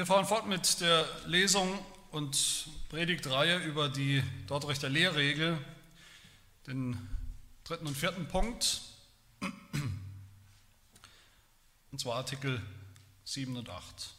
Wir fahren fort mit der Lesung und Predigtreihe über die Dortrechter Lehrregel, den dritten und vierten Punkt, und zwar Artikel 7 und 8.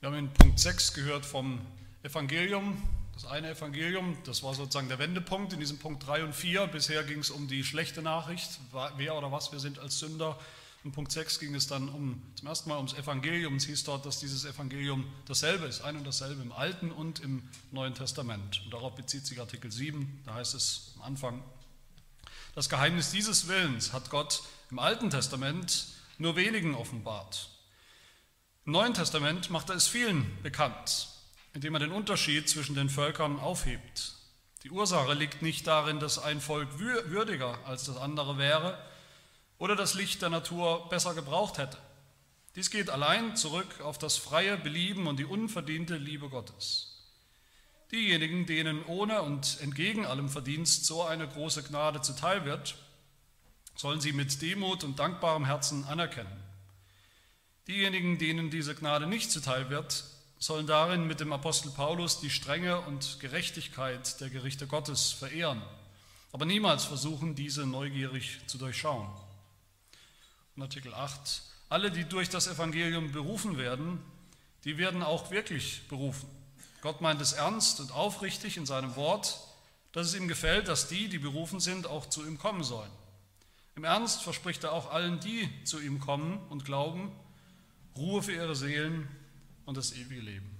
Wir haben in Punkt 6 gehört vom Evangelium, das eine Evangelium, das war sozusagen der Wendepunkt in diesem Punkt 3 und 4. Bisher ging es um die schlechte Nachricht, wer oder was wir sind als Sünder. In Punkt 6 ging es dann um, zum ersten Mal ums Evangelium. Es hieß dort, dass dieses Evangelium dasselbe ist, ein und dasselbe im Alten und im Neuen Testament. Und darauf bezieht sich Artikel 7. Da heißt es am Anfang, das Geheimnis dieses Willens hat Gott im Alten Testament nur wenigen offenbart. Im Neuen Testament macht er es vielen bekannt indem er den Unterschied zwischen den Völkern aufhebt. Die Ursache liegt nicht darin, dass ein Volk würdiger als das andere wäre oder das Licht der Natur besser gebraucht hätte. Dies geht allein zurück auf das freie Belieben und die unverdiente Liebe Gottes. Diejenigen, denen ohne und entgegen allem Verdienst so eine große Gnade zuteil wird, sollen sie mit Demut und dankbarem Herzen anerkennen. Diejenigen, denen diese Gnade nicht zuteil wird, sollen darin mit dem Apostel Paulus die Strenge und Gerechtigkeit der Gerichte Gottes verehren, aber niemals versuchen, diese neugierig zu durchschauen. Und Artikel 8, alle, die durch das Evangelium berufen werden, die werden auch wirklich berufen. Gott meint es ernst und aufrichtig in seinem Wort, dass es ihm gefällt, dass die, die berufen sind, auch zu ihm kommen sollen. Im Ernst verspricht er auch allen, die zu ihm kommen und glauben, Ruhe für ihre Seelen und das ewige Leben.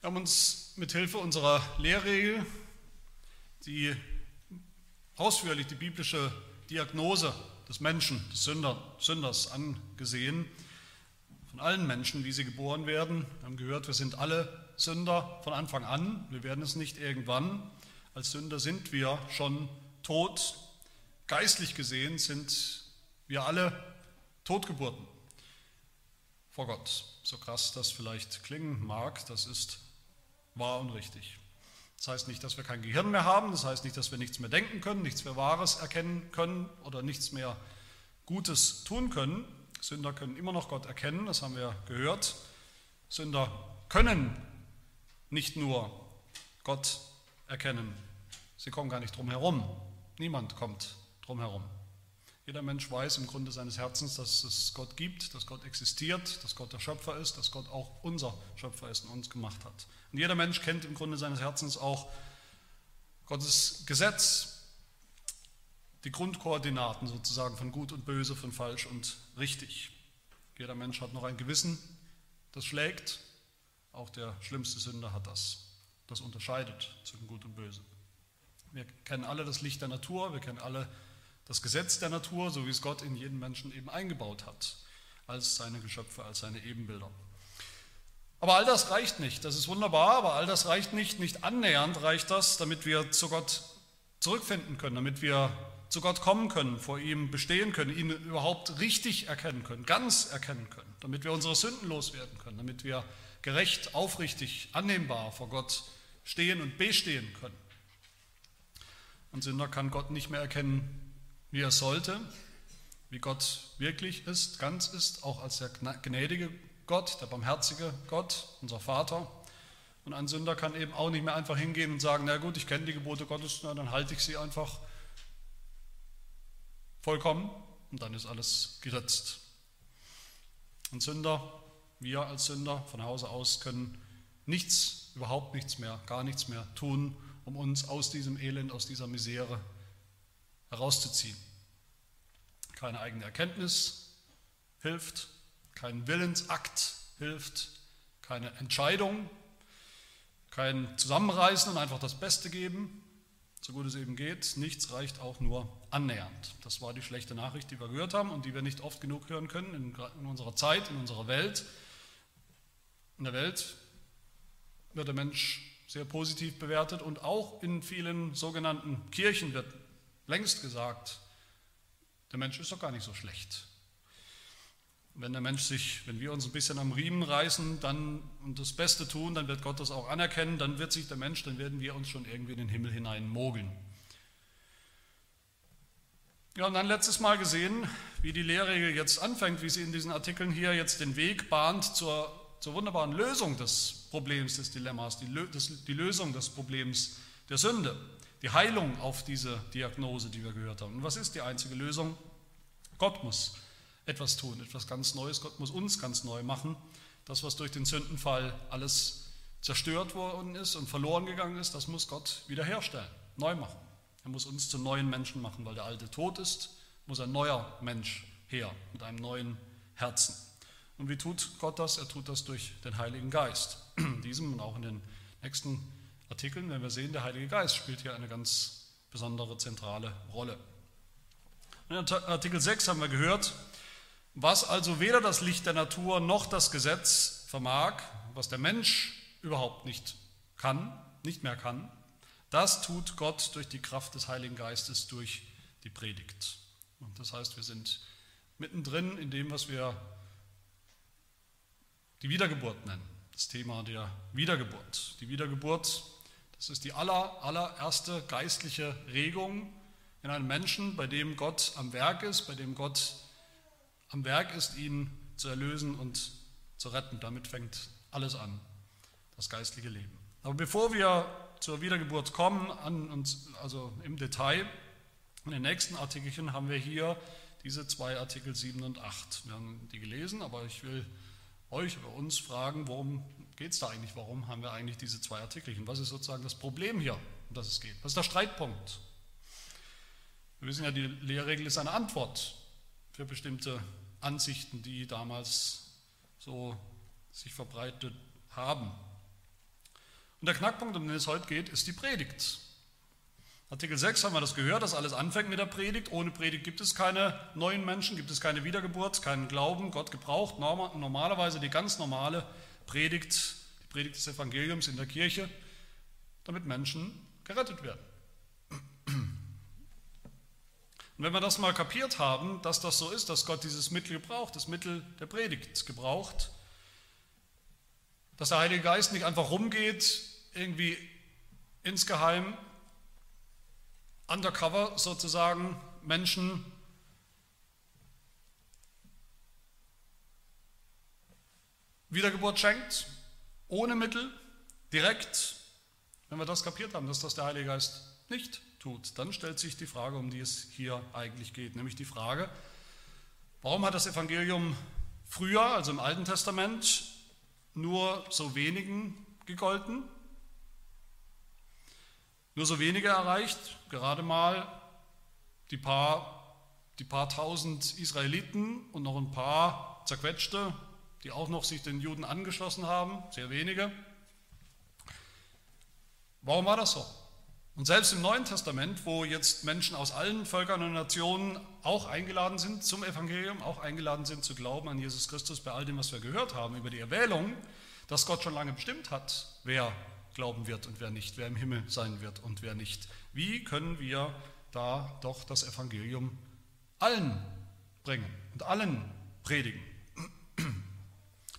Wir haben uns mit Hilfe unserer Lehrregel die ausführlich die biblische Diagnose des Menschen, des Sünder, Sünders angesehen, von allen Menschen, wie sie geboren werden. Wir haben gehört, wir sind alle Sünder von Anfang an, wir werden es nicht irgendwann. Als Sünder sind wir schon tot Geistlich gesehen sind wir alle Totgeburten vor Gott. So krass das vielleicht klingen mag, das ist wahr und richtig. Das heißt nicht, dass wir kein Gehirn mehr haben, das heißt nicht, dass wir nichts mehr denken können, nichts mehr Wahres erkennen können oder nichts mehr Gutes tun können. Sünder können immer noch Gott erkennen, das haben wir gehört. Sünder können nicht nur Gott erkennen, sie kommen gar nicht drum herum. Niemand kommt drumherum. Jeder Mensch weiß im Grunde seines Herzens, dass es Gott gibt, dass Gott existiert, dass Gott der Schöpfer ist, dass Gott auch unser Schöpfer ist und uns gemacht hat. Und jeder Mensch kennt im Grunde seines Herzens auch Gottes Gesetz, die Grundkoordinaten sozusagen von gut und böse, von falsch und richtig. Jeder Mensch hat noch ein Gewissen, das schlägt. Auch der schlimmste Sünder hat das. Das unterscheidet zwischen gut und böse. Wir kennen alle das Licht der Natur, wir kennen alle das Gesetz der Natur, so wie es Gott in jeden Menschen eben eingebaut hat, als seine Geschöpfe, als seine Ebenbilder. Aber all das reicht nicht. Das ist wunderbar, aber all das reicht nicht. Nicht annähernd reicht das, damit wir zu Gott zurückfinden können, damit wir zu Gott kommen können, vor ihm bestehen können, ihn überhaupt richtig erkennen können, ganz erkennen können, damit wir unsere Sünden loswerden können, damit wir gerecht, aufrichtig, annehmbar vor Gott stehen und bestehen können. Ein Sünder kann Gott nicht mehr erkennen, wie er sollte, wie Gott wirklich ist, ganz ist, auch als der gnädige Gott, der barmherzige Gott, unser Vater. Und ein Sünder kann eben auch nicht mehr einfach hingehen und sagen, na gut, ich kenne die Gebote Gottes, na, dann halte ich sie einfach vollkommen und dann ist alles geritzt. Ein Sünder, wir als Sünder von Hause aus können nichts, überhaupt nichts mehr, gar nichts mehr tun, um uns aus diesem Elend, aus dieser Misere herauszuziehen. Keine eigene Erkenntnis hilft, kein Willensakt hilft, keine Entscheidung, kein Zusammenreißen und einfach das Beste geben, so gut es eben geht. Nichts reicht auch nur annähernd. Das war die schlechte Nachricht, die wir gehört haben und die wir nicht oft genug hören können in, in unserer Zeit, in unserer Welt. In der Welt wird der Mensch sehr positiv bewertet und auch in vielen sogenannten Kirchen wird längst gesagt, der Mensch ist doch gar nicht so schlecht. Wenn der Mensch sich, wenn wir uns ein bisschen am Riemen reißen dann, und das Beste tun, dann wird Gott das auch anerkennen, dann wird sich der Mensch, dann werden wir uns schon irgendwie in den Himmel hinein mogeln. Ja, und dann letztes Mal gesehen, wie die Lehrregel jetzt anfängt, wie sie in diesen Artikeln hier jetzt den Weg bahnt zur, zur wunderbaren Lösung des Problems, des Dilemmas, die, die Lösung des Problems der Sünde, die Heilung auf diese Diagnose, die wir gehört haben. Und was ist die einzige Lösung? Gott muss etwas tun, etwas ganz Neues. Gott muss uns ganz neu machen. Das, was durch den Sündenfall alles zerstört worden ist und verloren gegangen ist, das muss Gott wiederherstellen, neu machen. Er muss uns zu neuen Menschen machen, weil der alte tot ist, muss ein neuer Mensch her mit einem neuen Herzen. Und wie tut Gott das? Er tut das durch den Heiligen Geist. In diesem und auch in den nächsten Artikeln, wenn wir sehen, der Heilige Geist spielt hier eine ganz besondere zentrale Rolle. In Artikel 6 haben wir gehört, was also weder das Licht der Natur noch das Gesetz vermag, was der Mensch überhaupt nicht kann, nicht mehr kann, das tut Gott durch die Kraft des Heiligen Geistes, durch die Predigt. Und das heißt, wir sind mittendrin in dem, was wir die Wiedergeburt nennen. Das Thema der Wiedergeburt. Die Wiedergeburt, das ist die aller, allererste geistliche Regung in einem Menschen, bei dem Gott am Werk ist, bei dem Gott am Werk ist, ihn zu erlösen und zu retten. Damit fängt alles an, das geistliche Leben. Aber bevor wir zur Wiedergeburt kommen, uns, also im Detail. In den nächsten Artikelchen haben wir hier diese zwei Artikel 7 und 8. Wir haben die gelesen, aber ich will euch oder uns fragen, worum geht es da eigentlich? Warum haben wir eigentlich diese zwei Artikelchen? Was ist sozusagen das Problem hier, um das es geht? Was ist der Streitpunkt? Wir wissen ja, die Lehrregel ist eine Antwort für bestimmte Ansichten, die damals so sich verbreitet haben. Und der Knackpunkt, um den es heute geht, ist die Predigt. Artikel 6 haben wir das gehört, dass alles anfängt mit der Predigt. Ohne Predigt gibt es keine neuen Menschen, gibt es keine Wiedergeburt, keinen Glauben. Gott gebraucht normalerweise die ganz normale Predigt, die Predigt des Evangeliums in der Kirche, damit Menschen gerettet werden. Und wenn wir das mal kapiert haben, dass das so ist, dass Gott dieses Mittel gebraucht, das Mittel der Predigt gebraucht, dass der Heilige Geist nicht einfach rumgeht irgendwie insgeheim, undercover sozusagen, Menschen Wiedergeburt schenkt, ohne Mittel, direkt. Wenn wir das kapiert haben, dass das der Heilige Geist nicht tut, dann stellt sich die Frage, um die es hier eigentlich geht, nämlich die Frage, warum hat das Evangelium früher, also im Alten Testament, nur so wenigen gegolten nur so wenige erreicht, gerade mal die paar, die paar tausend Israeliten und noch ein paar zerquetschte, die auch noch sich den Juden angeschlossen haben, sehr wenige. Warum war das so? Und selbst im Neuen Testament, wo jetzt Menschen aus allen Völkern und Nationen auch eingeladen sind zum Evangelium, auch eingeladen sind zu glauben an Jesus Christus bei all dem, was wir gehört haben über die Erwählung, dass Gott schon lange bestimmt hat, wer glauben wird und wer nicht, wer im Himmel sein wird und wer nicht. Wie können wir da doch das Evangelium allen bringen und allen predigen?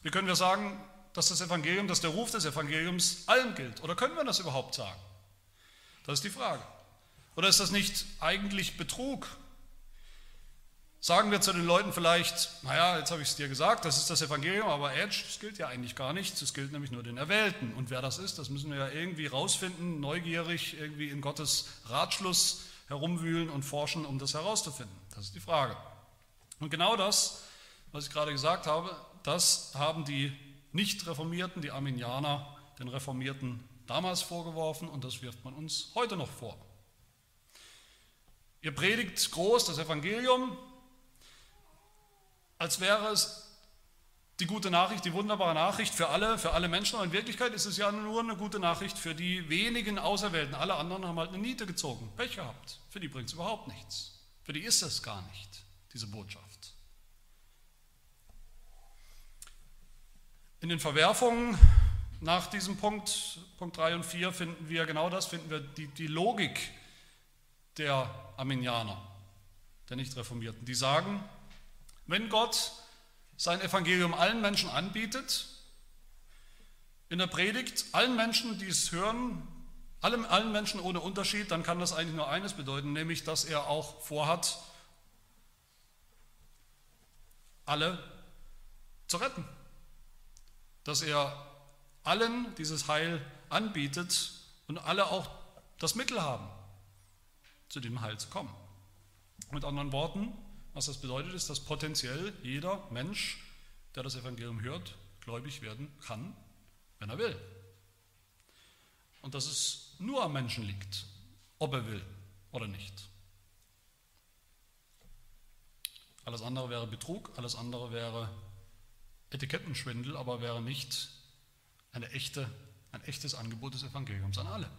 Wie können wir sagen, dass das Evangelium, dass der Ruf des Evangeliums allen gilt? Oder können wir das überhaupt sagen? Das ist die Frage. Oder ist das nicht eigentlich Betrug, Sagen wir zu den Leuten vielleicht, naja, jetzt habe ich es dir gesagt, das ist das Evangelium, aber Edge, das gilt ja eigentlich gar nicht, es gilt nämlich nur den Erwählten. Und wer das ist, das müssen wir ja irgendwie rausfinden, neugierig irgendwie in Gottes Ratschluss herumwühlen und forschen, um das herauszufinden. Das ist die Frage. Und genau das, was ich gerade gesagt habe, das haben die Nicht-Reformierten, die Arminianer, den Reformierten damals vorgeworfen und das wirft man uns heute noch vor. Ihr predigt groß das Evangelium, als wäre es die gute Nachricht, die wunderbare Nachricht für alle, für alle Menschen. Aber in Wirklichkeit ist es ja nur eine gute Nachricht für die wenigen Auserwählten. Alle anderen haben halt eine Niete gezogen, Pech gehabt. Für die bringt es überhaupt nichts. Für die ist es gar nicht, diese Botschaft. In den Verwerfungen nach diesem Punkt, Punkt 3 und 4, finden wir genau das, finden wir die, die Logik der Arminianer, der Nicht-Reformierten. Die sagen, wenn Gott sein Evangelium allen Menschen anbietet, in der Predigt allen Menschen, die es hören, allen, allen Menschen ohne Unterschied, dann kann das eigentlich nur eines bedeuten, nämlich dass er auch vorhat, alle zu retten. Dass er allen dieses Heil anbietet und alle auch das Mittel haben, zu dem Heil zu kommen. Mit anderen Worten, was das bedeutet, ist, dass potenziell jeder Mensch, der das Evangelium hört, gläubig werden kann, wenn er will. Und dass es nur am Menschen liegt, ob er will oder nicht. Alles andere wäre Betrug, alles andere wäre Etikettenschwindel, aber wäre nicht eine echte, ein echtes Angebot des Evangeliums an alle.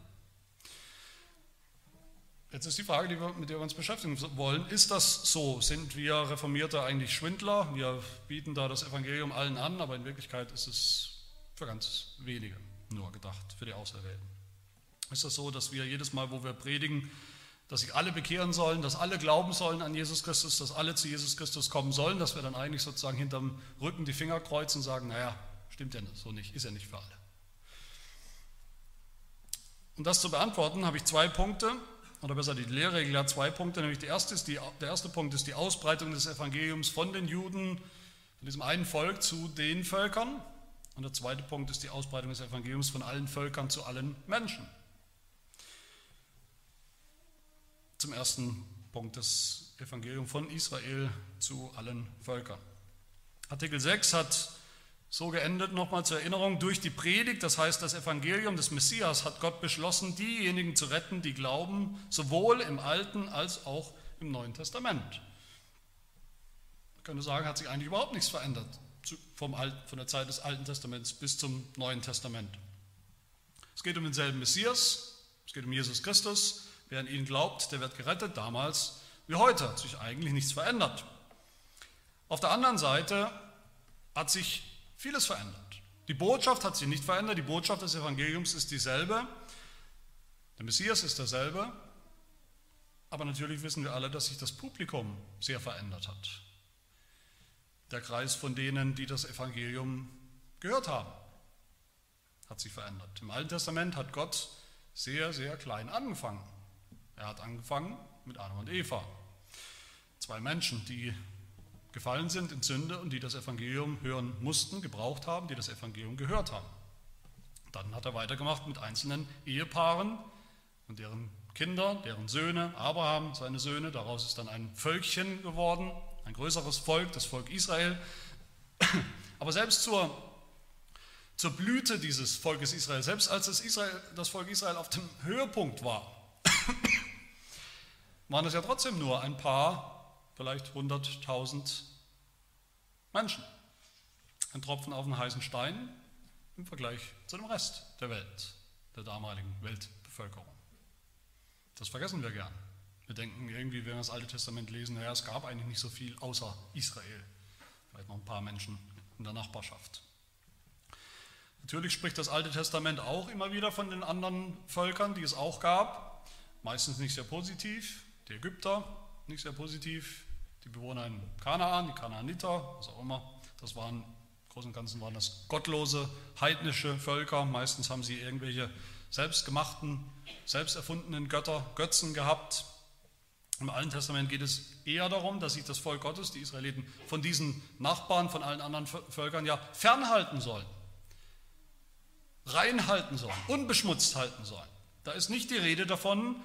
Jetzt ist die Frage, die wir, mit der wir uns beschäftigen wollen, ist das so? Sind wir Reformierte eigentlich Schwindler? Wir bieten da das Evangelium allen an, aber in Wirklichkeit ist es für ganz wenige nur gedacht, für die Auserwählten. Ist das so, dass wir jedes Mal, wo wir predigen, dass sich alle bekehren sollen, dass alle glauben sollen an Jesus Christus, dass alle zu Jesus Christus kommen sollen, dass wir dann eigentlich sozusagen hinterm Rücken die Finger kreuzen und sagen, naja, stimmt ja so nicht, ist ja nicht für alle. Um das zu beantworten, habe ich zwei Punkte, oder besser die Lehrregel hat zwei Punkte, nämlich die erste ist die, der erste Punkt ist die Ausbreitung des Evangeliums von den Juden, von diesem einen Volk zu den Völkern. Und der zweite Punkt ist die Ausbreitung des Evangeliums von allen Völkern zu allen Menschen. Zum ersten Punkt das Evangelium von Israel zu allen Völkern. Artikel 6 hat so geendet, nochmal zur Erinnerung, durch die Predigt, das heißt das Evangelium des Messias, hat Gott beschlossen, diejenigen zu retten, die glauben, sowohl im Alten als auch im Neuen Testament. Man könnte sagen, hat sich eigentlich überhaupt nichts verändert vom Alten, von der Zeit des Alten Testaments bis zum Neuen Testament. Es geht um denselben Messias, es geht um Jesus Christus, Wer an ihn glaubt, der wird gerettet, damals wie heute. Hat sich eigentlich nichts verändert. Auf der anderen Seite hat sich vieles verändert. Die Botschaft hat sich nicht verändert, die Botschaft des Evangeliums ist dieselbe. Der Messias ist derselbe. Aber natürlich wissen wir alle, dass sich das Publikum sehr verändert hat. Der Kreis von denen, die das Evangelium gehört haben, hat sich verändert. Im Alten Testament hat Gott sehr, sehr klein angefangen. Er hat angefangen mit Adam und Eva. Zwei Menschen, die gefallen sind in Sünde und die das Evangelium hören mussten, gebraucht haben, die das Evangelium gehört haben. Dann hat er weitergemacht mit einzelnen Ehepaaren und deren Kinder, deren Söhne, Abraham, seine Söhne. Daraus ist dann ein Völkchen geworden, ein größeres Volk, das Volk Israel. Aber selbst zur, zur Blüte dieses Volkes Israel, selbst als das, Israel, das Volk Israel auf dem Höhepunkt war, waren es ja trotzdem nur ein paar, vielleicht 100.000 Menschen. Ein Tropfen auf einen heißen Stein im Vergleich zu dem Rest der Welt, der damaligen Weltbevölkerung. Das vergessen wir gern. Wir denken irgendwie, wenn wir das Alte Testament lesen, naja, es gab eigentlich nicht so viel außer Israel. Vielleicht noch ein paar Menschen in der Nachbarschaft. Natürlich spricht das Alte Testament auch immer wieder von den anderen Völkern, die es auch gab. Meistens nicht sehr positiv. Die Ägypter, nicht sehr positiv. Die Bewohner in Kanaan, die Kanaaniter, was auch immer. Das waren, im Großen und Ganzen waren das gottlose, heidnische Völker. Meistens haben sie irgendwelche selbstgemachten, selbst erfundenen Götter, Götzen gehabt. Im Alten Testament geht es eher darum, dass sich das Volk Gottes, die Israeliten, von diesen Nachbarn, von allen anderen Völkern ja fernhalten sollen, reinhalten sollen, unbeschmutzt halten sollen. Da ist nicht die Rede davon,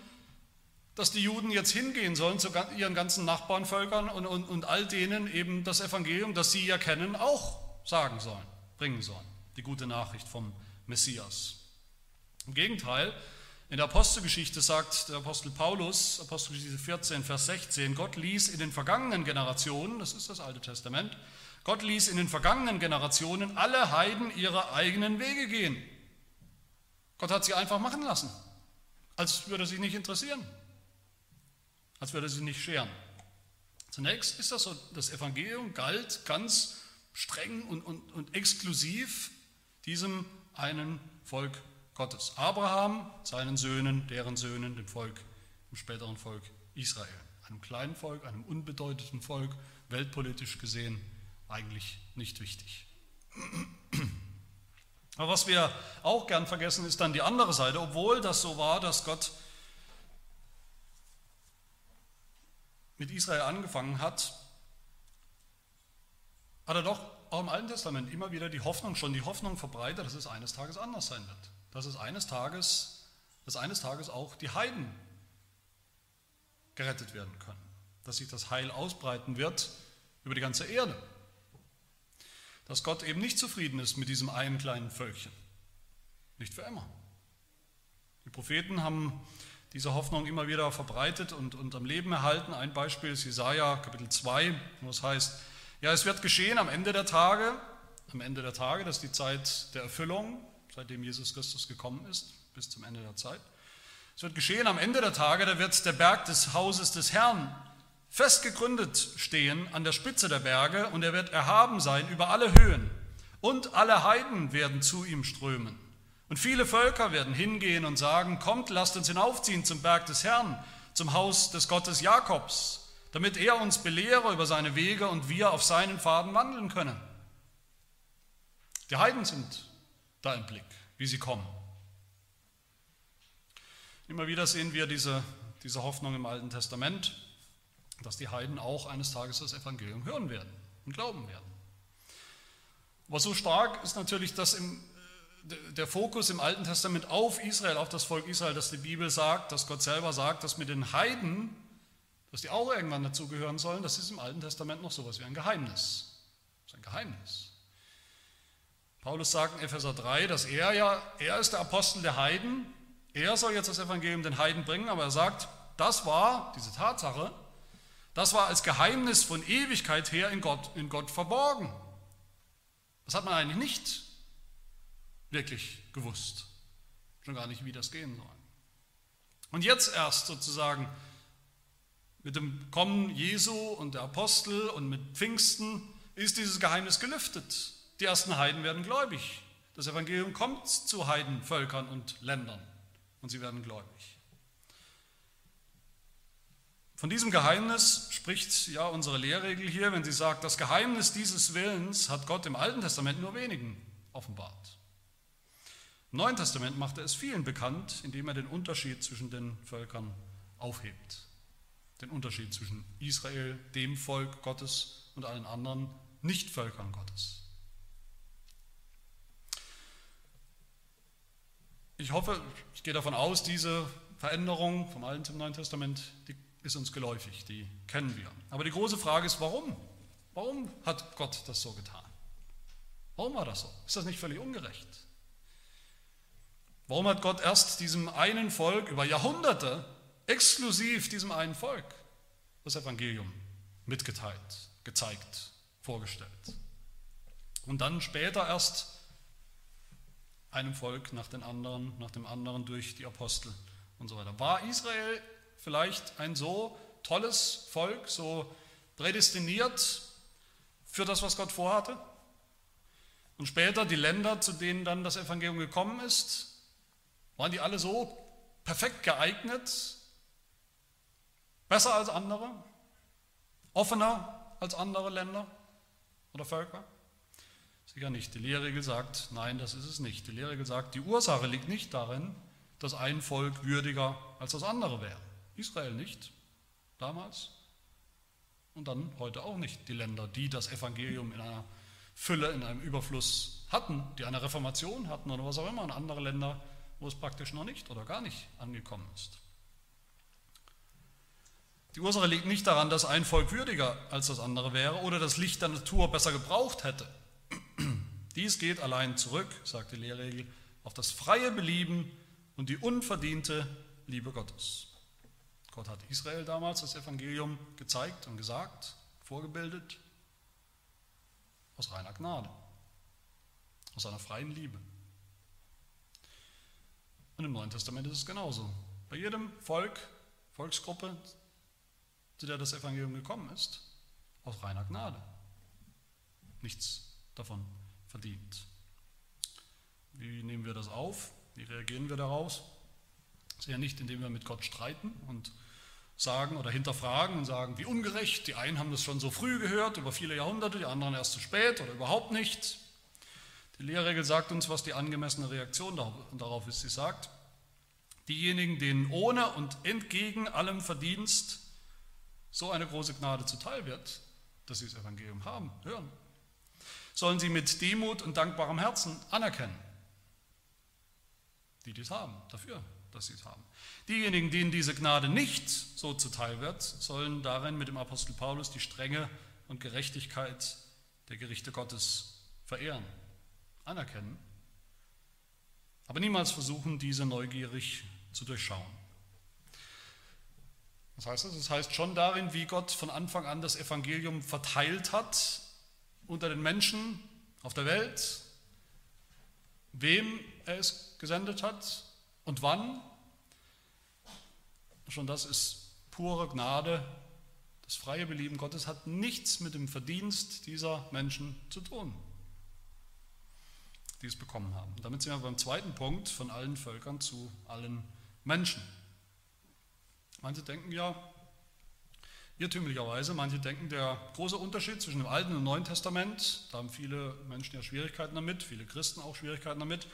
dass die Juden jetzt hingehen sollen zu ihren ganzen Nachbarnvölkern und, und, und all denen eben das Evangelium, das sie ja kennen, auch sagen sollen, bringen sollen. Die gute Nachricht vom Messias. Im Gegenteil, in der Apostelgeschichte sagt der Apostel Paulus, Apostelgeschichte 14, Vers 16, Gott ließ in den vergangenen Generationen, das ist das Alte Testament, Gott ließ in den vergangenen Generationen alle Heiden ihre eigenen Wege gehen. Gott hat sie einfach machen lassen, als würde sich nicht interessieren als würde sie nicht scheren. Zunächst ist das so, das Evangelium galt ganz streng und, und, und exklusiv diesem einen Volk Gottes. Abraham, seinen Söhnen, deren Söhnen, dem Volk, dem späteren Volk Israel. Einem kleinen Volk, einem unbedeutenden Volk, weltpolitisch gesehen, eigentlich nicht wichtig. Aber was wir auch gern vergessen, ist dann die andere Seite. Obwohl das so war, dass Gott mit Israel angefangen hat, hat er doch auch im Alten Testament immer wieder die Hoffnung, schon die Hoffnung verbreitet, dass es eines Tages anders sein wird. Dass es eines Tages, dass eines Tages auch die Heiden gerettet werden können. Dass sich das Heil ausbreiten wird über die ganze Erde dass Gott eben nicht zufrieden ist mit diesem einen kleinen Völkchen. Nicht für immer. Die Propheten haben diese Hoffnung immer wieder verbreitet und, und am Leben erhalten. Ein Beispiel ist Jesaja Kapitel 2, wo es heißt: Ja, es wird geschehen am Ende der Tage, am Ende der Tage, das ist die Zeit der Erfüllung, seitdem Jesus Christus gekommen ist, bis zum Ende der Zeit. Es wird geschehen am Ende der Tage, da wird der Berg des Hauses des Herrn fest gegründet stehen an der Spitze der Berge und er wird erhaben sein über alle Höhen und alle Heiden werden zu ihm strömen. Und viele Völker werden hingehen und sagen, kommt, lasst uns hinaufziehen zum Berg des Herrn, zum Haus des Gottes Jakobs, damit er uns belehre über seine Wege und wir auf seinen Pfaden wandeln können. Die Heiden sind da im Blick, wie sie kommen. Immer wieder sehen wir diese, diese Hoffnung im Alten Testament dass die Heiden auch eines Tages das Evangelium hören werden und glauben werden. Aber so stark ist natürlich das im, der Fokus im Alten Testament auf Israel, auf das Volk Israel, dass die Bibel sagt, dass Gott selber sagt, dass mit den Heiden, dass die auch irgendwann dazugehören sollen, das ist im Alten Testament noch sowas wie ein Geheimnis. Das ist ein Geheimnis. Paulus sagt in Epheser 3, dass er ja, er ist der Apostel der Heiden, er soll jetzt das Evangelium den Heiden bringen, aber er sagt, das war diese Tatsache, das war als Geheimnis von Ewigkeit her in Gott, in Gott verborgen. Das hat man eigentlich nicht wirklich gewusst. Schon gar nicht, wie das gehen soll. Und jetzt erst sozusagen mit dem Kommen Jesu und der Apostel und mit Pfingsten ist dieses Geheimnis gelüftet. Die ersten Heiden werden gläubig. Das Evangelium kommt zu Heidenvölkern und Ländern und sie werden gläubig. Von diesem Geheimnis spricht ja unsere Lehrregel hier, wenn sie sagt, das Geheimnis dieses Willens hat Gott im Alten Testament nur wenigen offenbart. Im Neuen Testament macht er es vielen bekannt, indem er den Unterschied zwischen den Völkern aufhebt. Den Unterschied zwischen Israel, dem Volk Gottes und allen anderen Nichtvölkern Gottes. Ich hoffe, ich gehe davon aus, diese Veränderung vom Alten zum Neuen Testament, die ist uns geläufig, die kennen wir. Aber die große Frage ist, warum? Warum hat Gott das so getan? Warum war das so? Ist das nicht völlig ungerecht? Warum hat Gott erst diesem einen Volk über Jahrhunderte exklusiv diesem einen Volk das Evangelium mitgeteilt, gezeigt, vorgestellt? Und dann später erst einem Volk nach dem anderen, nach dem anderen durch die Apostel und so weiter. War Israel vielleicht ein so tolles Volk, so prädestiniert für das, was Gott vorhatte. Und später die Länder, zu denen dann das Evangelium gekommen ist, waren die alle so perfekt geeignet, besser als andere, offener als andere Länder oder Völker? Sicher nicht. Die Lehrregel sagt, nein, das ist es nicht. Die Lehrregel sagt, die Ursache liegt nicht darin, dass ein Volk würdiger als das andere wäre. Israel nicht, damals. Und dann heute auch nicht die Länder, die das Evangelium in einer Fülle, in einem Überfluss hatten, die eine Reformation hatten oder was auch immer, und andere Länder, wo es praktisch noch nicht oder gar nicht angekommen ist. Die Ursache liegt nicht daran, dass ein Volk würdiger als das andere wäre oder das Licht der Natur besser gebraucht hätte. Dies geht allein zurück, sagt die Lehrregel, auf das freie Belieben und die unverdiente Liebe Gottes. Gott hat Israel damals das Evangelium gezeigt und gesagt, vorgebildet, aus reiner Gnade, aus seiner freien Liebe. Und im Neuen Testament ist es genauso. Bei jedem Volk, Volksgruppe, zu der das Evangelium gekommen ist, aus reiner Gnade. Nichts davon verdient. Wie nehmen wir das auf? Wie reagieren wir daraus? Sehr nicht, indem wir mit Gott streiten und sagen oder hinterfragen und sagen, wie ungerecht, die einen haben das schon so früh gehört, über viele Jahrhunderte, die anderen erst zu spät oder überhaupt nicht. Die Lehrregel sagt uns, was die angemessene Reaktion darauf ist. Sie sagt, diejenigen, denen ohne und entgegen allem Verdienst so eine große Gnade zuteil wird, dass sie das Evangelium haben, hören, sollen sie mit Demut und dankbarem Herzen anerkennen, die dies haben, dafür, dass sie es haben. Diejenigen, denen diese Gnade nicht so zuteil wird, sollen darin mit dem Apostel Paulus die Strenge und Gerechtigkeit der Gerichte Gottes verehren, anerkennen, aber niemals versuchen, diese neugierig zu durchschauen. Was heißt das? Das heißt schon darin, wie Gott von Anfang an das Evangelium verteilt hat unter den Menschen auf der Welt, wem er es gesendet hat und wann Schon das ist pure Gnade. Das freie Belieben Gottes hat nichts mit dem Verdienst dieser Menschen zu tun, die es bekommen haben. Damit sind wir beim zweiten Punkt von allen Völkern zu allen Menschen. Manche denken ja, irrtümlicherweise, manche denken, der große Unterschied zwischen dem Alten und dem Neuen Testament, da haben viele Menschen ja Schwierigkeiten damit, viele Christen auch Schwierigkeiten damit,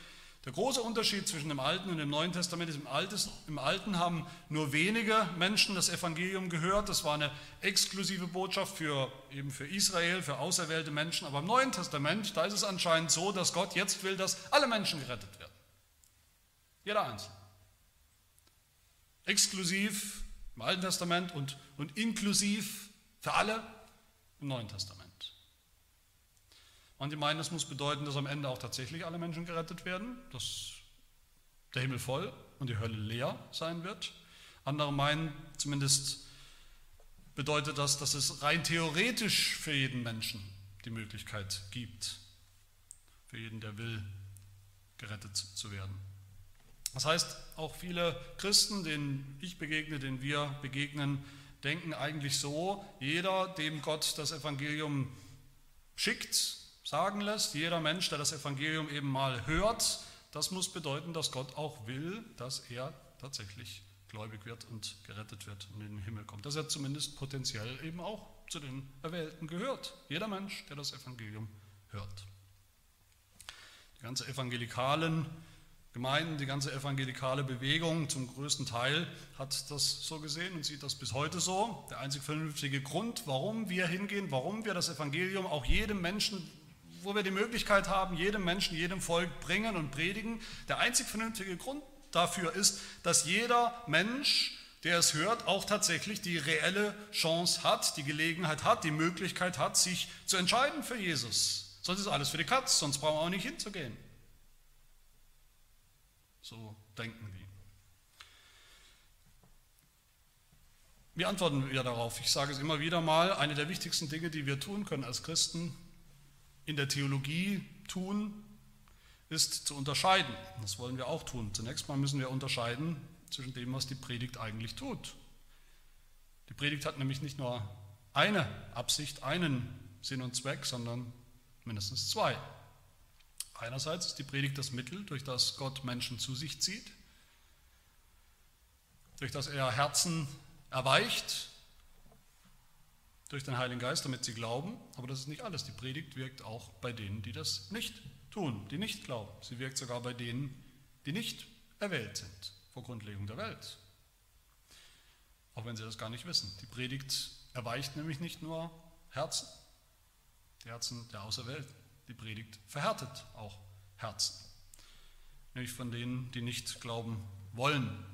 der große Unterschied zwischen dem Alten und dem Neuen Testament ist, im, Altes, im Alten haben nur wenige Menschen das Evangelium gehört. Das war eine exklusive Botschaft für, eben für Israel, für auserwählte Menschen. Aber im Neuen Testament, da ist es anscheinend so, dass Gott jetzt will, dass alle Menschen gerettet werden. Jeder Einzelne. Exklusiv im Alten Testament und, und inklusiv für alle im Neuen Testament. Manche meinen, das muss bedeuten, dass am Ende auch tatsächlich alle Menschen gerettet werden, dass der Himmel voll und die Hölle leer sein wird. Andere meinen, zumindest bedeutet das, dass es rein theoretisch für jeden Menschen die Möglichkeit gibt, für jeden, der will, gerettet zu werden. Das heißt, auch viele Christen, denen ich begegne, denen wir begegnen, denken eigentlich so, jeder, dem Gott das Evangelium schickt, sagen lässt, jeder Mensch, der das Evangelium eben mal hört, das muss bedeuten, dass Gott auch will, dass er tatsächlich gläubig wird und gerettet wird und in den Himmel kommt. Dass er zumindest potenziell eben auch zu den Erwählten gehört. Jeder Mensch, der das Evangelium hört. Die ganze evangelikalen Gemeinden, die ganze evangelikale Bewegung zum größten Teil hat das so gesehen und sieht das bis heute so. Der einzig vernünftige Grund, warum wir hingehen, warum wir das Evangelium auch jedem Menschen wo wir die Möglichkeit haben, jedem Menschen, jedem Volk bringen und predigen. Der einzig vernünftige Grund dafür ist, dass jeder Mensch, der es hört, auch tatsächlich die reelle Chance hat, die Gelegenheit hat, die Möglichkeit hat, sich zu entscheiden für Jesus. Sonst ist alles für die Katz, sonst brauchen wir auch nicht hinzugehen. So denken die. Wie antworten wir darauf? Ich sage es immer wieder mal, eine der wichtigsten Dinge, die wir tun können als Christen, in der Theologie tun, ist zu unterscheiden. Das wollen wir auch tun. Zunächst mal müssen wir unterscheiden zwischen dem, was die Predigt eigentlich tut. Die Predigt hat nämlich nicht nur eine Absicht, einen Sinn und Zweck, sondern mindestens zwei. Einerseits ist die Predigt das Mittel, durch das Gott Menschen zu sich zieht, durch das er Herzen erweicht durch den Heiligen Geist, damit sie glauben. Aber das ist nicht alles. Die Predigt wirkt auch bei denen, die das nicht tun, die nicht glauben. Sie wirkt sogar bei denen, die nicht erwählt sind vor Grundlegung der Welt. Auch wenn sie das gar nicht wissen. Die Predigt erweicht nämlich nicht nur Herzen, die Herzen der Auserwählten. Die Predigt verhärtet auch Herzen. Nämlich von denen, die nicht glauben wollen,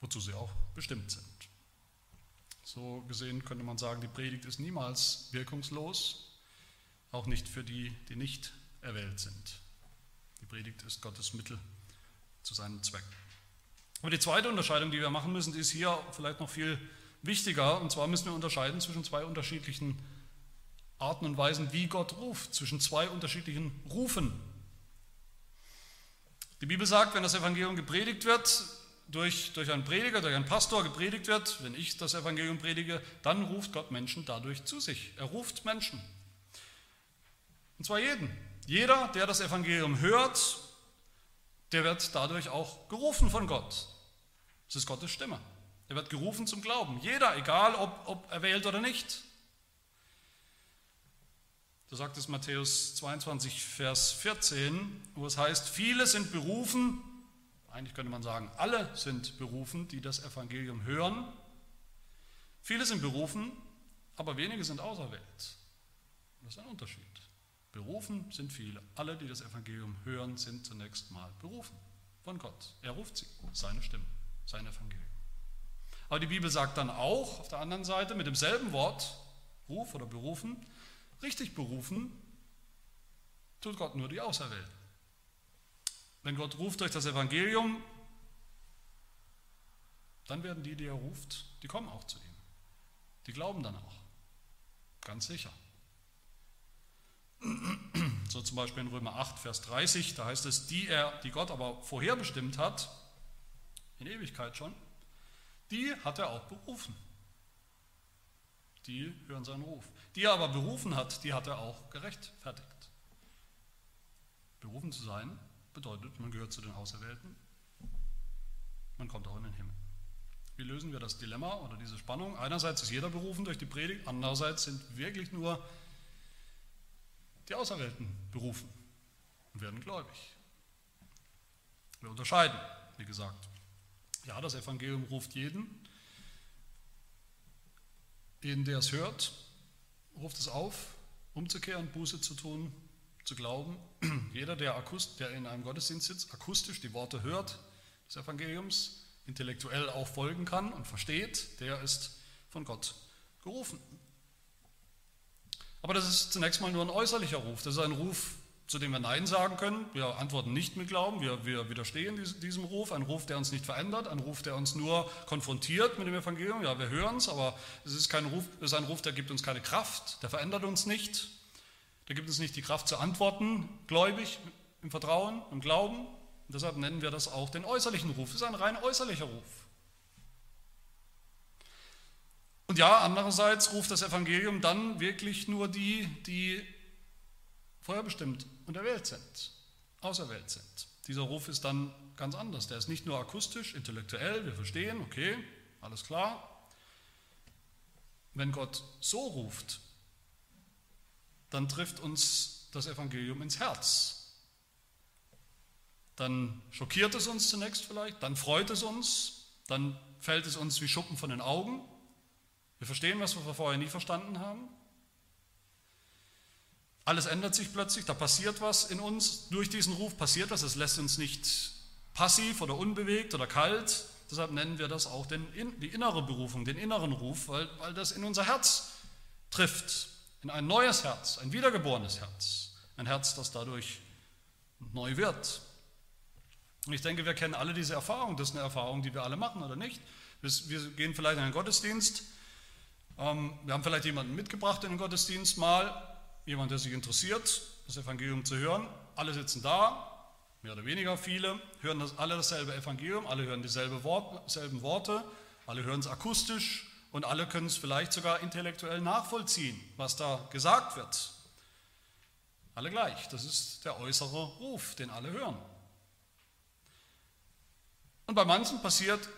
wozu sie auch bestimmt sind. So gesehen könnte man sagen, die Predigt ist niemals wirkungslos, auch nicht für die, die nicht erwählt sind. Die Predigt ist Gottes Mittel zu seinem Zweck. Aber die zweite Unterscheidung, die wir machen müssen, die ist hier vielleicht noch viel wichtiger. Und zwar müssen wir unterscheiden zwischen zwei unterschiedlichen Arten und Weisen, wie Gott ruft, zwischen zwei unterschiedlichen Rufen. Die Bibel sagt, wenn das Evangelium gepredigt wird, durch, durch einen Prediger, durch einen Pastor gepredigt wird, wenn ich das Evangelium predige, dann ruft Gott Menschen dadurch zu sich. Er ruft Menschen. Und zwar jeden. Jeder, der das Evangelium hört, der wird dadurch auch gerufen von Gott. Es ist Gottes Stimme. Er wird gerufen zum Glauben. Jeder, egal ob, ob erwählt oder nicht. Da sagt es Matthäus 22, Vers 14, wo es heißt, viele sind berufen, eigentlich könnte man sagen, alle sind berufen, die das Evangelium hören. Viele sind berufen, aber wenige sind auserwählt. Das ist ein Unterschied. Berufen sind viele. Alle, die das Evangelium hören, sind zunächst mal berufen von Gott. Er ruft sie, seine Stimme, sein Evangelium. Aber die Bibel sagt dann auch auf der anderen Seite mit demselben Wort, Ruf oder berufen, richtig berufen, tut Gott nur die Auserwählten. Wenn Gott ruft durch das Evangelium, dann werden die, die er ruft, die kommen auch zu ihm. Die glauben dann auch. Ganz sicher. So zum Beispiel in Römer 8, Vers 30, da heißt es, die er, die Gott aber vorherbestimmt hat, in Ewigkeit schon, die hat er auch berufen. Die hören seinen Ruf. Die er aber berufen hat, die hat er auch gerechtfertigt. Berufen zu sein bedeutet, man gehört zu den Auserwählten, man kommt auch in den Himmel. Wie lösen wir das Dilemma oder diese Spannung? Einerseits ist jeder berufen durch die Predigt, andererseits sind wirklich nur die Auserwählten berufen und werden gläubig. Wir unterscheiden, wie gesagt. Ja, das Evangelium ruft jeden, jeden, der es hört, ruft es auf, umzukehren, Buße zu tun, zu glauben. Jeder, der, akust, der in einem Gottesdienst sitzt, akustisch die Worte hört des Evangeliums, intellektuell auch folgen kann und versteht, der ist von Gott gerufen. Aber das ist zunächst mal nur ein äußerlicher Ruf. Das ist ein Ruf, zu dem wir Nein sagen können. Wir antworten nicht mit Glauben, wir, wir widerstehen diesem Ruf. Ein Ruf, der uns nicht verändert, ein Ruf, der uns nur konfrontiert mit dem Evangelium. Ja, wir hören es, aber es ist, kein Ruf, es ist ein Ruf, der gibt uns keine Kraft, der verändert uns nicht. Der gibt uns nicht die Kraft zu antworten, gläubig, im Vertrauen, im Glauben. Und deshalb nennen wir das auch den äußerlichen Ruf. Es ist ein rein äußerlicher Ruf. Und ja, andererseits ruft das Evangelium dann wirklich nur die, die vorherbestimmt und erwählt sind, auserwählt sind. Dieser Ruf ist dann ganz anders. Der ist nicht nur akustisch, intellektuell, wir verstehen, okay, alles klar. Wenn Gott so ruft, dann trifft uns das Evangelium ins Herz. Dann schockiert es uns zunächst vielleicht, dann freut es uns, dann fällt es uns wie Schuppen von den Augen. Wir verstehen, was wir vorher nie verstanden haben. Alles ändert sich plötzlich, da passiert was in uns, durch diesen Ruf passiert was, es lässt uns nicht passiv oder unbewegt oder kalt, deshalb nennen wir das auch den, die innere Berufung, den inneren Ruf, weil, weil das in unser Herz trifft, in ein neues Herz, ein wiedergeborenes Herz, ein Herz, das dadurch neu wird. Und ich denke, wir kennen alle diese Erfahrung, das ist eine Erfahrung, die wir alle machen, oder nicht? Wir gehen vielleicht in einen Gottesdienst, ähm, wir haben vielleicht jemanden mitgebracht in den Gottesdienst mal, jemand, der sich interessiert, das Evangelium zu hören. Alle sitzen da, mehr oder weniger viele, hören alle dasselbe Evangelium, alle hören dieselben Worte, alle hören es akustisch und alle können es vielleicht sogar intellektuell nachvollziehen, was da gesagt wird. Alle gleich, das ist der äußere Ruf, den alle hören. Und bei manchen passiert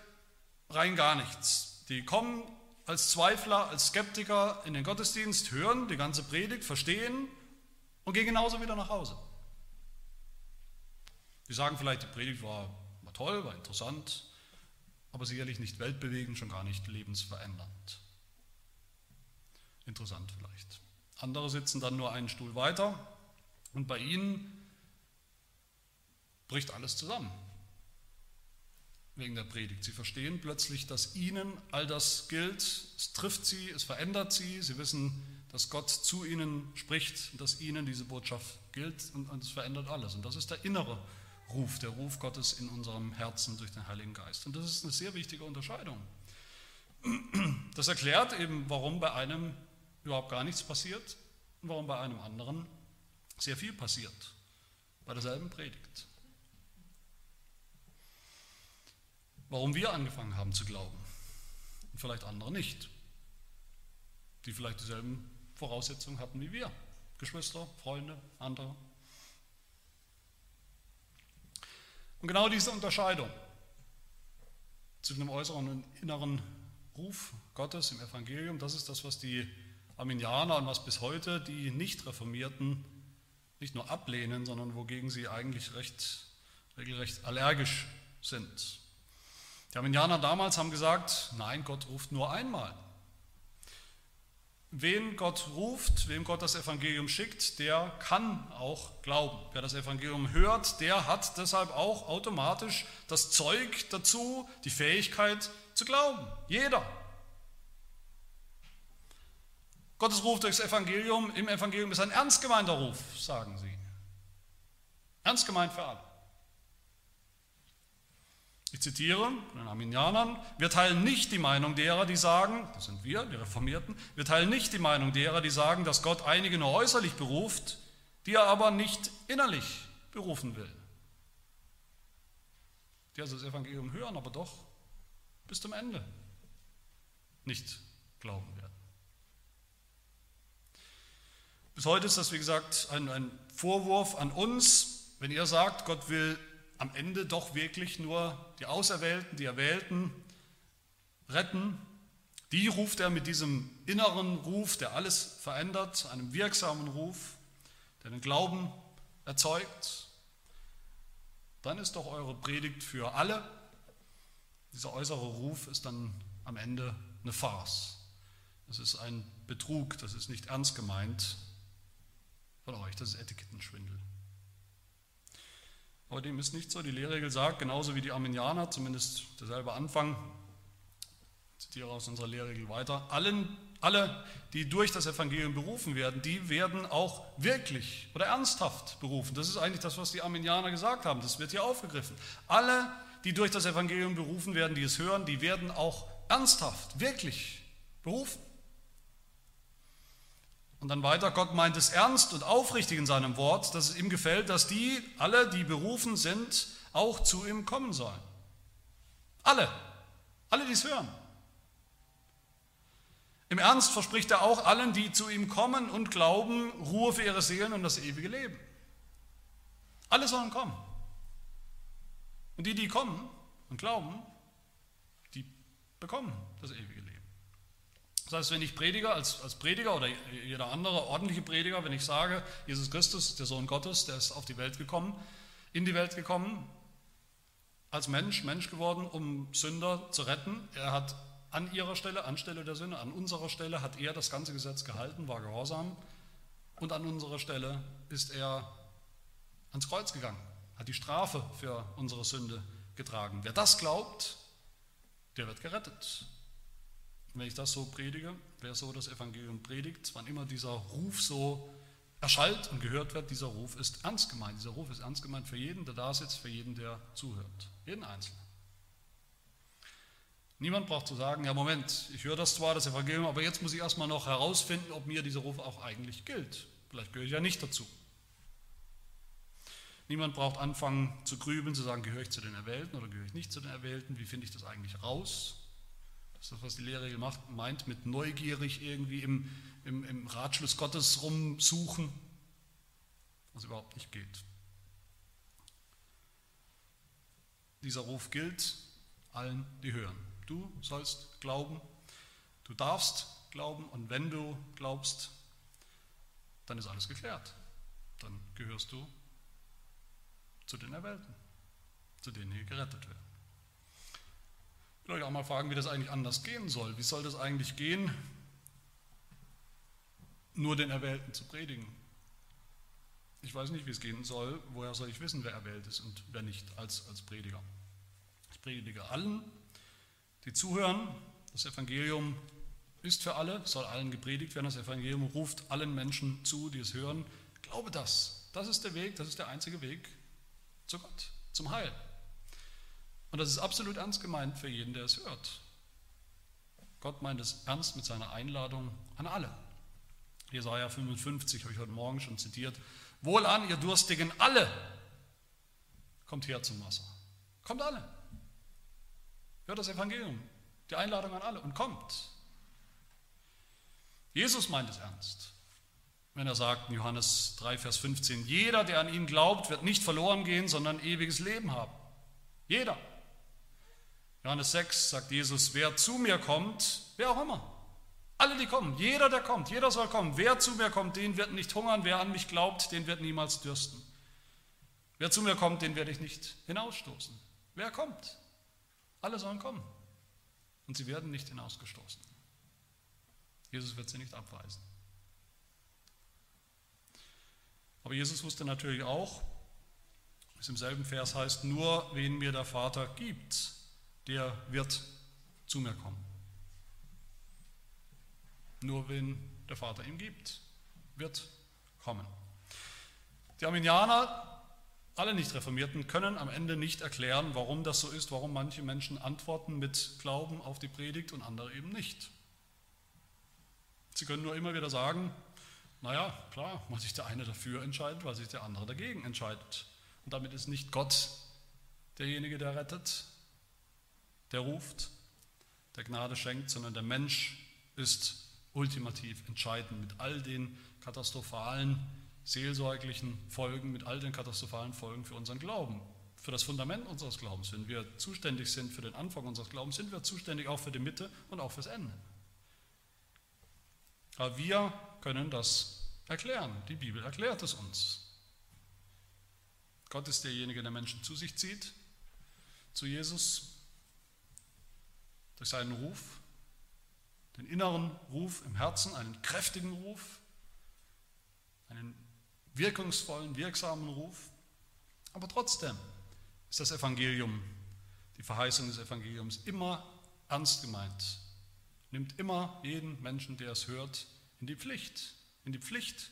rein gar nichts. Die kommen als Zweifler, als Skeptiker in den Gottesdienst, hören die ganze Predigt, verstehen und gehen genauso wieder nach Hause. Die sagen vielleicht, die Predigt war, war toll, war interessant, aber sicherlich nicht weltbewegend, schon gar nicht lebensverändernd. Interessant vielleicht. Andere sitzen dann nur einen Stuhl weiter und bei ihnen bricht alles zusammen wegen der Predigt. Sie verstehen plötzlich, dass ihnen all das gilt. Es trifft sie, es verändert sie. Sie wissen, dass Gott zu ihnen spricht, dass ihnen diese Botschaft gilt und, es verändert alles. Und das ist der innere Ruf, der Ruf Gottes in unserem Herzen durch den Heiligen Geist. Und das ist eine sehr wichtige Unterscheidung. Das erklärt eben, warum bei einem überhaupt gar nichts passiert und warum bei einem anderen sehr viel passiert. Bei derselben Predigt. warum wir angefangen haben zu glauben und vielleicht andere nicht, die vielleicht dieselben Voraussetzungen hatten wie wir, Geschwister, Freunde, andere. Und genau diese Unterscheidung, zu dem äußeren und inneren Ruf Gottes im Evangelium. Das ist das, was die Arminianer und was bis heute die Nicht-Reformierten nicht nur ablehnen, sondern wogegen sie eigentlich recht, regelrecht allergisch sind. Die Arminianer damals haben gesagt, nein, Gott ruft nur einmal. Wen Gott ruft, wem Gott das Evangelium schickt, der kann auch glauben. Wer das Evangelium hört, der hat deshalb auch automatisch das Zeug dazu, die Fähigkeit zu glauben. Jeder. Gottes Ruf durchs Evangelium, im Evangelium ist ein ernst gemeinter Ruf, sagen sie. Ernst gemeint für alle. Ich zitiere den Arminianern, wir teilen nicht die Meinung derer, die sagen, das sind wir, die Reformierten, wir teilen nicht die Meinung derer, die sagen, dass Gott einige nur äußerlich beruft, die er aber nicht innerlich berufen will. Die also das Evangelium hören, aber doch bis zum Ende nicht glauben werden. Bis heute ist das, wie gesagt, ein, ein Vorwurf an uns, wenn ihr sagt, Gott will am Ende doch wirklich nur die Auserwählten, die Erwählten retten. Die ruft er mit diesem inneren Ruf, der alles verändert, einem wirksamen Ruf, der den Glauben erzeugt. Dann ist doch eure Predigt für alle. Dieser äußere Ruf ist dann am Ende eine Farce. Das ist ein Betrug, das ist nicht ernst gemeint von euch, das ist Etikettenschwindel. Aber dem ist nicht so. Die Lehrregel sagt, genauso wie die Arminianer, zumindest derselbe Anfang, ich zitiere aus unserer Lehrregel weiter, allen, alle, die durch das Evangelium berufen werden, die werden auch wirklich oder ernsthaft berufen. Das ist eigentlich das, was die Arminianer gesagt haben. Das wird hier aufgegriffen. Alle, die durch das Evangelium berufen werden, die es hören, die werden auch ernsthaft, wirklich berufen. Und dann weiter, Gott meint es ernst und aufrichtig in seinem Wort, dass es ihm gefällt, dass die, alle, die berufen sind, auch zu ihm kommen sollen. Alle, alle, die es hören. Im Ernst verspricht er auch allen, die zu ihm kommen und glauben, Ruhe für ihre Seelen und das ewige Leben. Alle sollen kommen. Und die, die kommen und glauben, die bekommen das ewige. Das heißt, wenn ich Prediger als, als Prediger oder jeder andere ordentliche Prediger, wenn ich sage, Jesus Christus, der Sohn Gottes, der ist auf die Welt gekommen, in die Welt gekommen, als Mensch, Mensch geworden, um Sünder zu retten. Er hat an ihrer Stelle, anstelle der Sünde, an unserer Stelle hat er das ganze Gesetz gehalten, war gehorsam und an unserer Stelle ist er ans Kreuz gegangen, hat die Strafe für unsere Sünde getragen. Wer das glaubt, der wird gerettet. Wenn ich das so predige, wer so das Evangelium predigt, wann immer dieser Ruf so erschallt und gehört wird, dieser Ruf ist ernst gemeint. Dieser Ruf ist ernst gemeint für jeden, der da sitzt, für jeden, der zuhört. Jeden Einzelnen. Niemand braucht zu sagen, ja Moment, ich höre das zwar, das Evangelium, aber jetzt muss ich erstmal noch herausfinden, ob mir dieser Ruf auch eigentlich gilt. Vielleicht gehöre ich ja nicht dazu. Niemand braucht anfangen zu grübeln, zu sagen, gehöre ich zu den Erwählten oder gehöre ich nicht zu den Erwählten, wie finde ich das eigentlich raus? Das ist das, was die Lehre macht, meint mit neugierig irgendwie im, im, im Ratschluss Gottes rumsuchen, was überhaupt nicht geht. Dieser Ruf gilt allen, die hören. Du sollst glauben, du darfst glauben und wenn du glaubst, dann ist alles geklärt. Dann gehörst du zu den Erwählten, zu denen hier gerettet werden. Euch auch mal fragen, wie das eigentlich anders gehen soll. Wie soll das eigentlich gehen, nur den Erwählten zu predigen? Ich weiß nicht, wie es gehen soll. Woher soll ich wissen, wer erwählt ist und wer nicht als, als Prediger? Ich predige allen, die zuhören. Das Evangelium ist für alle, soll allen gepredigt werden. Das Evangelium ruft allen Menschen zu, die es hören. Glaube das. Das ist der Weg, das ist der einzige Weg zu Gott, zum Heil. Und das ist absolut ernst gemeint für jeden, der es hört. Gott meint es ernst mit seiner Einladung an alle. Jesaja 55 habe ich heute Morgen schon zitiert. Wohlan, ihr Durstigen, alle, kommt her zum Wasser. Kommt alle. Hört das Evangelium, die Einladung an alle und kommt. Jesus meint es ernst, wenn er sagt in Johannes 3, Vers 15, jeder, der an ihn glaubt, wird nicht verloren gehen, sondern ewiges Leben haben. Jeder. Johannes 6 sagt Jesus, wer zu mir kommt, wer auch immer, alle, die kommen, jeder, der kommt, jeder soll kommen. Wer zu mir kommt, den wird nicht hungern. Wer an mich glaubt, den wird niemals dürsten. Wer zu mir kommt, den werde ich nicht hinausstoßen. Wer kommt? Alle sollen kommen. Und sie werden nicht hinausgestoßen. Jesus wird sie nicht abweisen. Aber Jesus wusste natürlich auch, es im selben Vers heißt, nur wen mir der Vater gibt, der wird zu mir kommen. Nur wen der Vater ihm gibt, wird kommen. Die Arminianer, alle Nicht-Reformierten, können am Ende nicht erklären, warum das so ist, warum manche Menschen antworten mit Glauben auf die Predigt und andere eben nicht. Sie können nur immer wieder sagen, naja, klar, weil sich der eine dafür entscheidet, weil sich der andere dagegen entscheidet. Und damit ist nicht Gott derjenige, der rettet, der ruft, der Gnade schenkt, sondern der Mensch ist ultimativ entscheidend mit all den katastrophalen seelsorglichen Folgen, mit all den katastrophalen Folgen für unseren Glauben, für das Fundament unseres Glaubens. Wenn wir zuständig sind für den Anfang unseres Glaubens, sind wir zuständig auch für die Mitte und auch fürs Ende. Aber wir können das erklären. Die Bibel erklärt es uns. Gott ist derjenige, der Menschen zu sich zieht, zu Jesus, durch seinen Ruf, den inneren Ruf im Herzen, einen kräftigen Ruf, einen wirkungsvollen, wirksamen Ruf. Aber trotzdem ist das Evangelium, die Verheißung des Evangeliums immer ernst gemeint. Nimmt immer jeden Menschen, der es hört, in die Pflicht, in die Pflicht,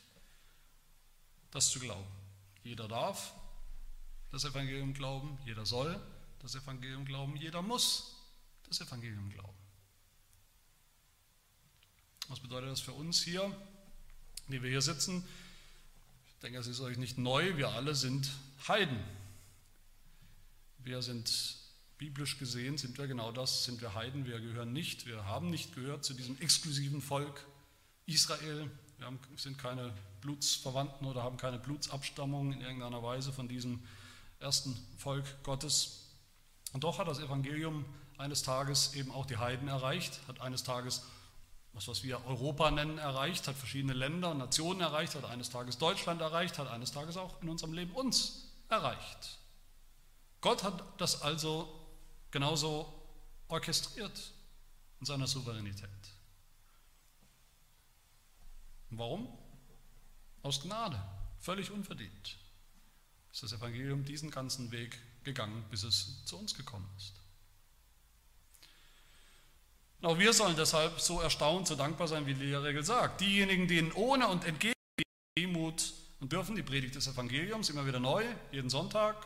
das zu glauben. Jeder darf das Evangelium glauben, jeder soll das Evangelium glauben, jeder muss das Evangelium glauben. Was bedeutet das für uns hier, die wir hier sitzen? Ich denke, es ist euch nicht neu, wir alle sind Heiden. Wir sind biblisch gesehen, sind wir genau das, sind wir Heiden, wir gehören nicht, wir haben nicht gehört zu diesem exklusiven Volk Israel. Wir haben, sind keine Blutsverwandten oder haben keine Blutsabstammung in irgendeiner Weise von diesem ersten Volk Gottes. Und doch hat das Evangelium eines Tages eben auch die Heiden erreicht, hat eines Tages das, was wir Europa nennen, erreicht, hat verschiedene Länder und Nationen erreicht, hat eines Tages Deutschland erreicht, hat eines Tages auch in unserem Leben uns erreicht. Gott hat das also genauso orchestriert in seiner Souveränität. Warum? Aus Gnade, völlig unverdient, ist das Evangelium diesen ganzen Weg gegangen, bis es zu uns gekommen ist. Und auch wir sollen deshalb so erstaunt, so dankbar sein, wie die Lehrregel sagt. Diejenigen, denen ohne und entgegen Demut und dürfen die Predigt des Evangeliums immer wieder neu, jeden Sonntag.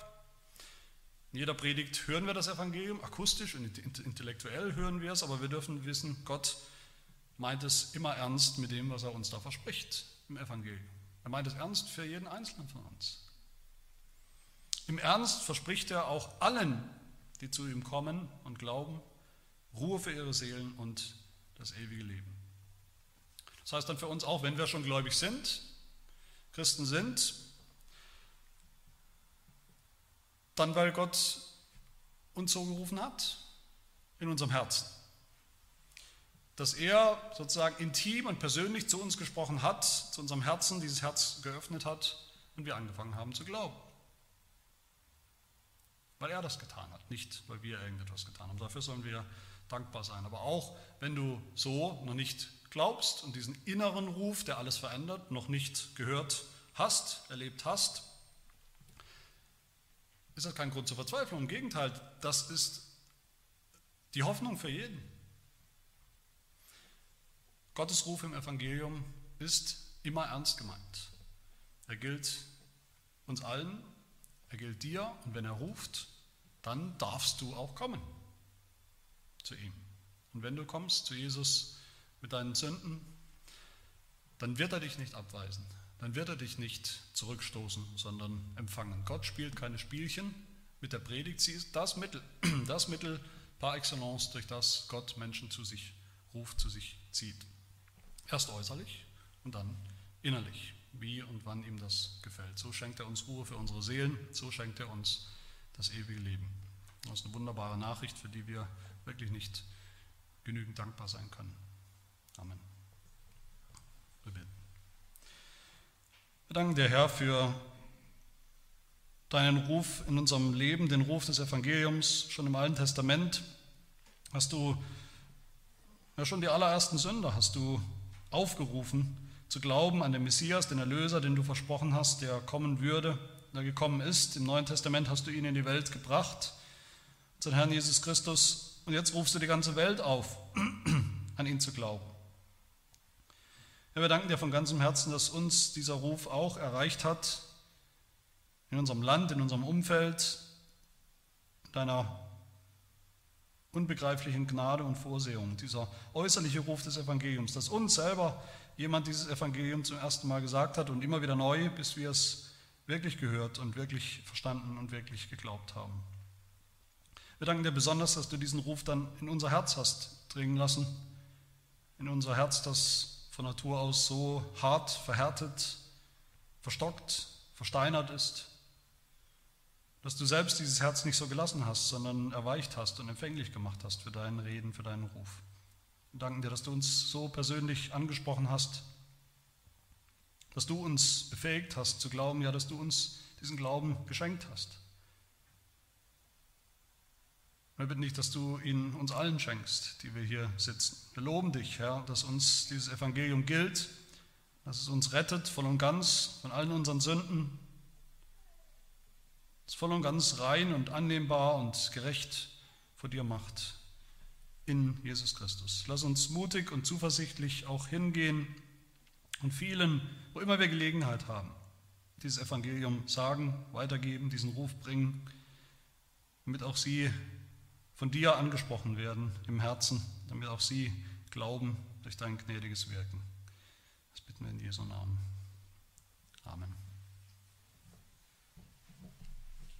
In jeder Predigt hören wir das Evangelium, akustisch und intellektuell hören wir es, aber wir dürfen wissen, Gott meint es immer ernst mit dem, was er uns da verspricht im Evangelium. Er meint es ernst für jeden Einzelnen von uns. Im Ernst verspricht er auch allen, die zu ihm kommen und glauben, Ruhe für ihre Seelen und das ewige Leben. Das heißt dann für uns auch, wenn wir schon gläubig sind, Christen sind, dann weil Gott uns so gerufen hat in unserem Herzen. Dass er sozusagen intim und persönlich zu uns gesprochen hat, zu unserem Herzen dieses Herz geöffnet hat und wir angefangen haben zu glauben. Weil er das getan hat, nicht weil wir irgendetwas getan haben. Dafür sollen wir dankbar sein. Aber auch wenn du so noch nicht glaubst und diesen inneren Ruf, der alles verändert, noch nicht gehört hast, erlebt hast, ist das kein Grund zur Verzweiflung. Im Gegenteil, das ist die Hoffnung für jeden. Gottes Ruf im Evangelium ist immer ernst gemeint. Er gilt uns allen, er gilt dir und wenn er ruft, dann darfst du auch kommen zu ihm. Und wenn du kommst zu Jesus mit deinen Sünden, dann wird er dich nicht abweisen, dann wird er dich nicht zurückstoßen, sondern empfangen. Gott spielt keine Spielchen mit der Predigt, sie ist das Mittel, das Mittel par excellence, durch das Gott Menschen zu sich ruft, zu sich zieht. Erst äußerlich und dann innerlich, wie und wann ihm das gefällt. So schenkt er uns Ruhe für unsere Seelen, so schenkt er uns das ewige Leben. Das ist eine wunderbare Nachricht, für die wir wirklich nicht genügend dankbar sein können. Amen. Wir beten. Wir danken dir, Herr, für deinen Ruf in unserem Leben, den Ruf des Evangeliums. Schon im Alten Testament hast du, ja schon die allerersten Sünder hast du aufgerufen, zu glauben an den Messias, den Erlöser, den du versprochen hast, der kommen würde, der gekommen ist. Im Neuen Testament hast du ihn in die Welt gebracht, unseren Herrn Jesus Christus. Und jetzt rufst du die ganze Welt auf, an ihn zu glauben. Ja, wir danken dir von ganzem Herzen, dass uns dieser Ruf auch erreicht hat, in unserem Land, in unserem Umfeld, deiner unbegreiflichen Gnade und Vorsehung, dieser äußerliche Ruf des Evangeliums, dass uns selber jemand dieses Evangelium zum ersten Mal gesagt hat und immer wieder neu, bis wir es wirklich gehört und wirklich verstanden und wirklich geglaubt haben. Wir danken dir besonders, dass du diesen Ruf dann in unser Herz hast dringen lassen, in unser Herz, das von Natur aus so hart, verhärtet, verstockt, versteinert ist, dass du selbst dieses Herz nicht so gelassen hast, sondern erweicht hast und empfänglich gemacht hast für deinen Reden, für deinen Ruf. Wir danken dir, dass du uns so persönlich angesprochen hast, dass du uns befähigt hast zu glauben, ja, dass du uns diesen Glauben geschenkt hast. Wir bitten dich, dass du ihn uns allen schenkst, die wir hier sitzen. Wir loben dich, Herr, dass uns dieses Evangelium gilt, dass es uns rettet voll und ganz von allen unseren Sünden, es voll und ganz rein und annehmbar und gerecht vor dir macht in Jesus Christus. Lass uns mutig und zuversichtlich auch hingehen und vielen, wo immer wir Gelegenheit haben, dieses Evangelium sagen, weitergeben, diesen Ruf bringen, damit auch sie von dir angesprochen werden im Herzen, damit auch sie glauben durch dein gnädiges Wirken. Das bitten wir in Jesu Namen. Amen.